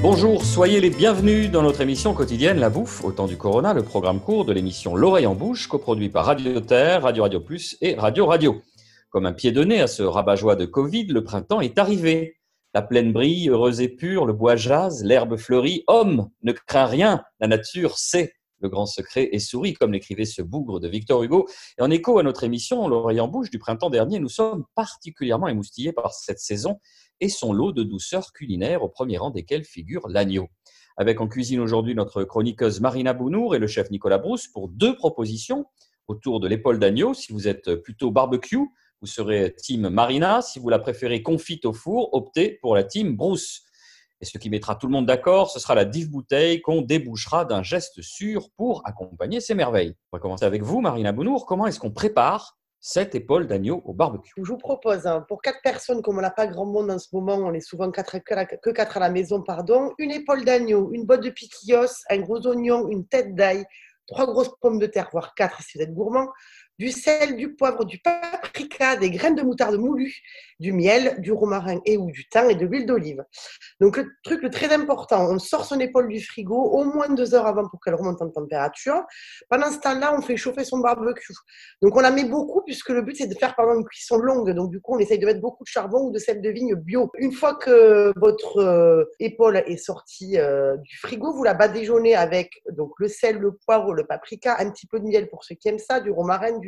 Bonjour, soyez les bienvenus dans notre émission quotidienne La Bouffe au temps du Corona, le programme court de l'émission L'oreille en bouche, coproduit par Radio Terre, Radio Radio Plus et Radio Radio. Comme un pied de nez à ce rabat-joie de Covid, le printemps est arrivé. La plaine brille, heureuse et pure, le bois jase, l'herbe fleurit. Homme, ne crains rien, la nature sait le grand secret et sourit, comme l'écrivait ce bougre de Victor Hugo. Et en écho à notre émission L'oreille en bouche du printemps dernier, nous sommes particulièrement émoustillés par cette saison et son lot de douceurs culinaires, au premier rang desquels figure l'agneau. Avec en cuisine aujourd'hui notre chroniqueuse Marina Bounour et le chef Nicolas Brousse pour deux propositions autour de l'épaule d'agneau. Si vous êtes plutôt barbecue, vous serez team Marina. Si vous la préférez confite au four, optez pour la team Brousse. Et ce qui mettra tout le monde d'accord, ce sera la dive bouteille qu'on débouchera d'un geste sûr pour accompagner ces merveilles. On va commencer avec vous, Marina Bounour. Comment est-ce qu'on prépare cette épaule d'agneau au barbecue? Je vous propose, hein, pour quatre personnes, comme on n'a pas grand monde en ce moment, on est souvent que quatre à la maison, pardon, une épaule d'agneau, une botte de piquillos, un gros oignon, une tête d'ail, trois grosses pommes de terre, voire quatre si vous êtes gourmand, du sel, du poivre, du paprika, des graines de moutarde moulues, du miel, du romarin et ou du thym et de l'huile d'olive. Donc le truc le très important, on sort son épaule du frigo au moins deux heures avant pour qu'elle remonte en température. Pendant ce temps-là, on fait chauffer son barbecue. Donc on la met beaucoup puisque le but c'est de faire pendant une cuisson longue. Donc du coup, on essaye de mettre beaucoup de charbon ou de sel de vigne bio. Une fois que votre euh, épaule est sortie euh, du frigo, vous la badigeonnez avec donc le sel, le poivre, le paprika, un petit peu de miel pour ceux qui aiment ça, du romarin, du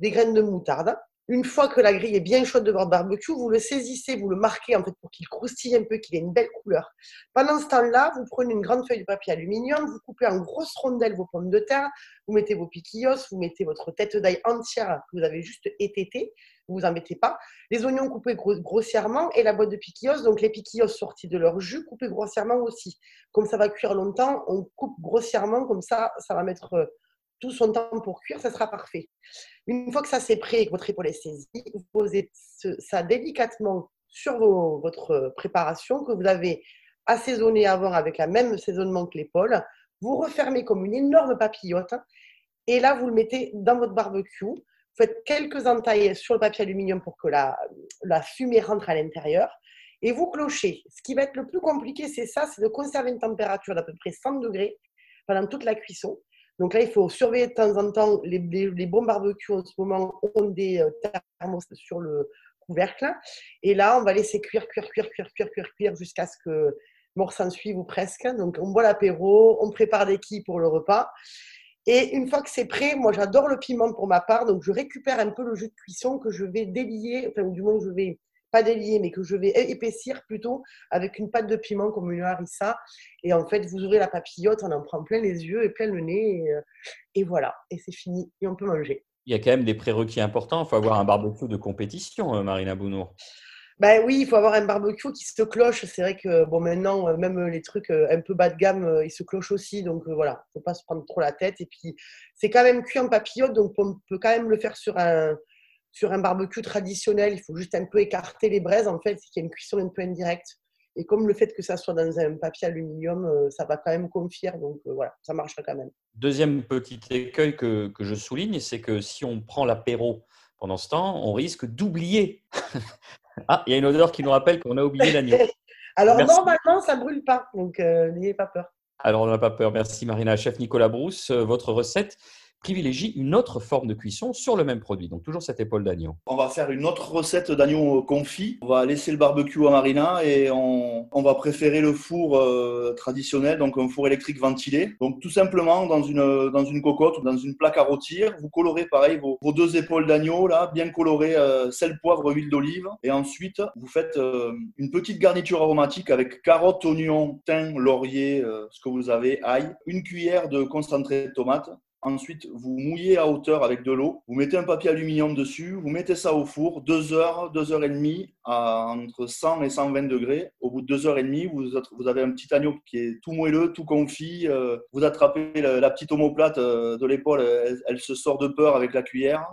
des graines de moutarde. Une fois que la grille est bien chaude de votre barbecue, vous le saisissez, vous le marquez en fait pour qu'il croustille un peu, qu'il ait une belle couleur. Pendant ce temps-là, vous prenez une grande feuille de papier aluminium, vous coupez en grosses rondelles vos pommes de terre, vous mettez vos piquillos, vous mettez votre tête d'ail entière que vous avez juste étété, vous en mettez pas. Les oignons coupés grossièrement et la boîte de piquillos, donc les piquillos sortis de leur jus, coupés grossièrement aussi. Comme ça va cuire longtemps, on coupe grossièrement, comme ça, ça va mettre euh, tout son temps pour cuire, ça sera parfait. Une fois que ça c'est prêt et que votre épaule est saisie, vous posez ça délicatement sur votre préparation que vous avez assaisonné avant avec le même assaisonnement que l'épaule. Vous refermez comme une énorme papillote et là vous le mettez dans votre barbecue. Vous faites quelques entailles sur le papier aluminium pour que la, la fumée rentre à l'intérieur et vous clochez. Ce qui va être le plus compliqué, c'est ça, c'est de conserver une température d'à peu près 100 degrés pendant toute la cuisson. Donc là, il faut surveiller de temps en temps. Les, bons barbecues en ce moment ont des euh, thermos sur le couvercle. Et là, on va laisser cuire, cuire, cuire, cuire, cuire, cuire, cuire jusqu'à ce que mort s'en suive ou presque. Donc on boit l'apéro, on prépare des quilles pour le repas. Et une fois que c'est prêt, moi j'adore le piment pour ma part, donc je récupère un peu le jus de cuisson que je vais délier, enfin du moins je vais pas délier, mais que je vais épaissir plutôt avec une pâte de piment comme une harissa. Et en fait, vous ouvrez la papillote, on en prend plein les yeux et plein le nez. Et, euh, voilà, et c'est fini. Et on peut manger. Il y a quand même des prérequis importants. Il faut avoir un barbecue de compétition, euh, Marina Bounour. Ben oui, il faut avoir un barbecue qui se cloche. C'est vrai que bon, maintenant, euh, même les trucs un peu bas de gamme, ils se clochent aussi. Donc voilà, il ne faut pas se prendre trop la tête. Et puis, c'est quand même cuit en papillote, donc on peut quand même le faire sur un, sur un barbecue traditionnel, il faut juste un peu écarter les braises, en fait, c'est qu'il y a une cuisson un peu indirecte. Et comme le fait que ça soit dans un papier aluminium, euh, ça va quand même confier, donc euh, voilà, ça marchera quand même. Deuxième petit écueil que, que je souligne, c'est que si on prend l'apéro pendant ce temps, on risque d'oublier. ah, il y a une odeur qui nous rappelle qu'on a oublié l'agneau. Alors normalement, ça ne brûle pas, donc euh, n'ayez pas peur. Alors on n'a pas peur. Merci Marina. Chef Nicolas Brousse, votre recette privilégie une autre forme de cuisson sur le même produit. Donc toujours cette épaule d'agneau. On va faire une autre recette d'agneau confit. On va laisser le barbecue à marina et on, va préférer le four euh, traditionnel, donc un four électrique ventilé. Donc tout simplement dans une, dans cocotte ou dans une plaque à rôtir, vous colorez pareil vos, deux épaules d'agneau là, bien colorées, euh, sel, poivre, huile d'olive. Et ensuite vous faites euh, une petite garniture aromatique avec carottes, oignons, thym, laurier, ce que vous avez, ail, une cuillère de concentré de tomate Ensuite, vous mouillez à hauteur avec de l'eau. Vous mettez un papier aluminium dessus. Vous mettez ça au four. Deux heures, deux heures et demie, à entre 100 et 120 degrés. Au bout de deux heures et demie, vous, avez un petit agneau qui est tout moelleux, tout confit. Euh, vous attrapez la, petite omoplate euh, de l'épaule. Elle, se sort de peur avec la cuillère.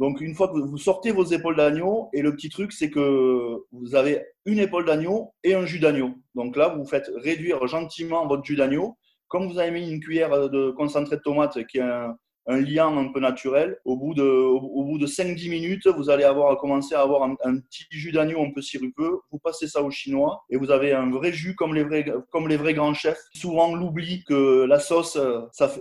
Donc, une fois que vous sortez vos épaules d'agneau, et le petit truc, c'est que vous avez une épaule d'agneau et un jus d'agneau. Donc là, vous faites réduire gentiment votre jus d'agneau comme vous avez mis une cuillère de concentré de tomate qui est un, un lien un peu naturel. Au bout de, au, bout de 5-10 minutes, vous allez avoir commencé à avoir un, petit jus d'agneau un peu sirupeux. Vous passez ça au chinois et vous avez un vrai jus comme les vrais, comme les vrais grands chefs. Souvent, l'oubli que la sauce,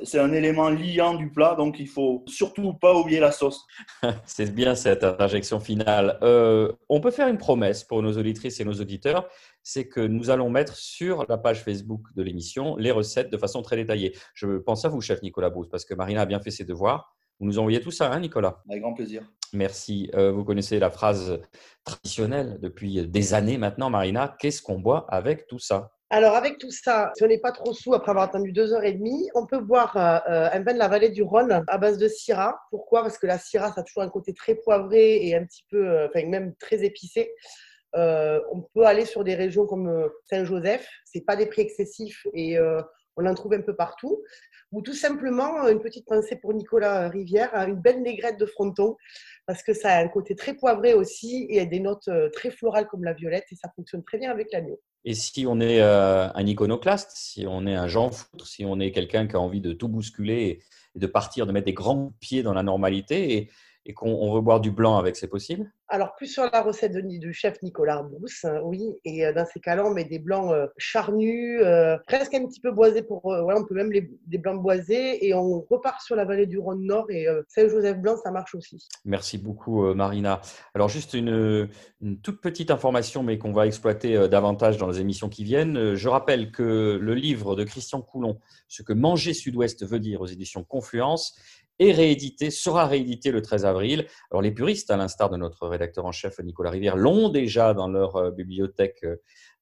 c'est un élément liant du plat, donc il faut surtout pas oublier la sauce. c'est bien cette interjection finale. Euh, on peut faire une promesse pour nos auditrices et nos auditeurs c'est que nous allons mettre sur la page Facebook de l'émission les recettes de façon très détaillée. Je pense à vous, chef Nicolas Brousse, parce que Marina a bien fait ses devoirs. Vous nous envoyez tout ça, hein, Nicolas? Avec grand plaisir. Merci. Euh, vous connaissez la phrase traditionnelle depuis des années maintenant, Marina. Qu'est-ce qu'on boit avec tout ça? Alors, avec tout ça, si on n'est pas trop sous après avoir attendu deux heures et demie, on peut boire euh, euh, un vin de la vallée du Rhône à base de Syrah. Pourquoi? Parce que la Syrah, ça a toujours un côté très poivré et un petit peu, enfin, même très épicé. Euh, on peut aller sur des régions comme Saint-Joseph, c'est pas des prix excessifs et euh, on en trouve un peu partout. Ou tout simplement, une petite pensée pour Nicolas Rivière, hein, une belle négrette de fronton, parce que ça a un côté très poivré aussi et des notes très florales comme la violette et ça fonctionne très bien avec l'agneau. Et si on est un iconoclaste, si on est un Jean Foutre, si on est quelqu'un qui a envie de tout bousculer et de partir, de mettre des grands pieds dans la normalité et qu'on veut boire du blanc avec, c'est possible? Alors, plus sur la recette de, du chef Nicolas Brousse, hein, oui. Et euh, dans ces cas-là, on met des blancs euh, charnus, euh, presque un petit peu boisés pour. voilà, on peut même les, des blancs boisés. Et on repart sur la vallée du Rhône Nord. Et Saint-Joseph Blanc, ça marche aussi. Merci beaucoup, Marina. Alors, juste une, une, toute petite information, mais qu'on va exploiter davantage dans les émissions qui viennent. Je rappelle que le livre de Christian Coulon, Ce que manger Sud-Ouest veut dire aux éditions Confluence, est réédité, sera réédité le 13 avril. Alors les puristes, à l'instar de notre rédacteur en chef Nicolas Rivière, l'ont déjà dans leur euh, bibliothèque euh,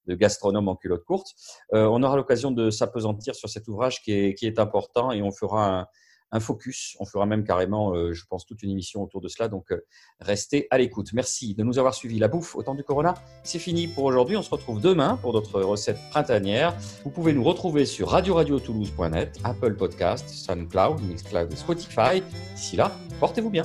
de gastronomes en culotte courte. Euh, on aura l'occasion de s'apesantir sur cet ouvrage qui est, qui est important et on fera un, un focus. On fera même carrément, euh, je pense, toute une émission autour de cela. Donc, euh, restez à l'écoute. Merci de nous avoir suivis. La bouffe au temps du Corona, c'est fini pour aujourd'hui. On se retrouve demain pour d'autres recettes printanières. Vous pouvez nous retrouver sur radio-radio-toulouse.net, Apple Podcast, SoundCloud, Mixcloud et Spotify. D'ici là, portez-vous bien.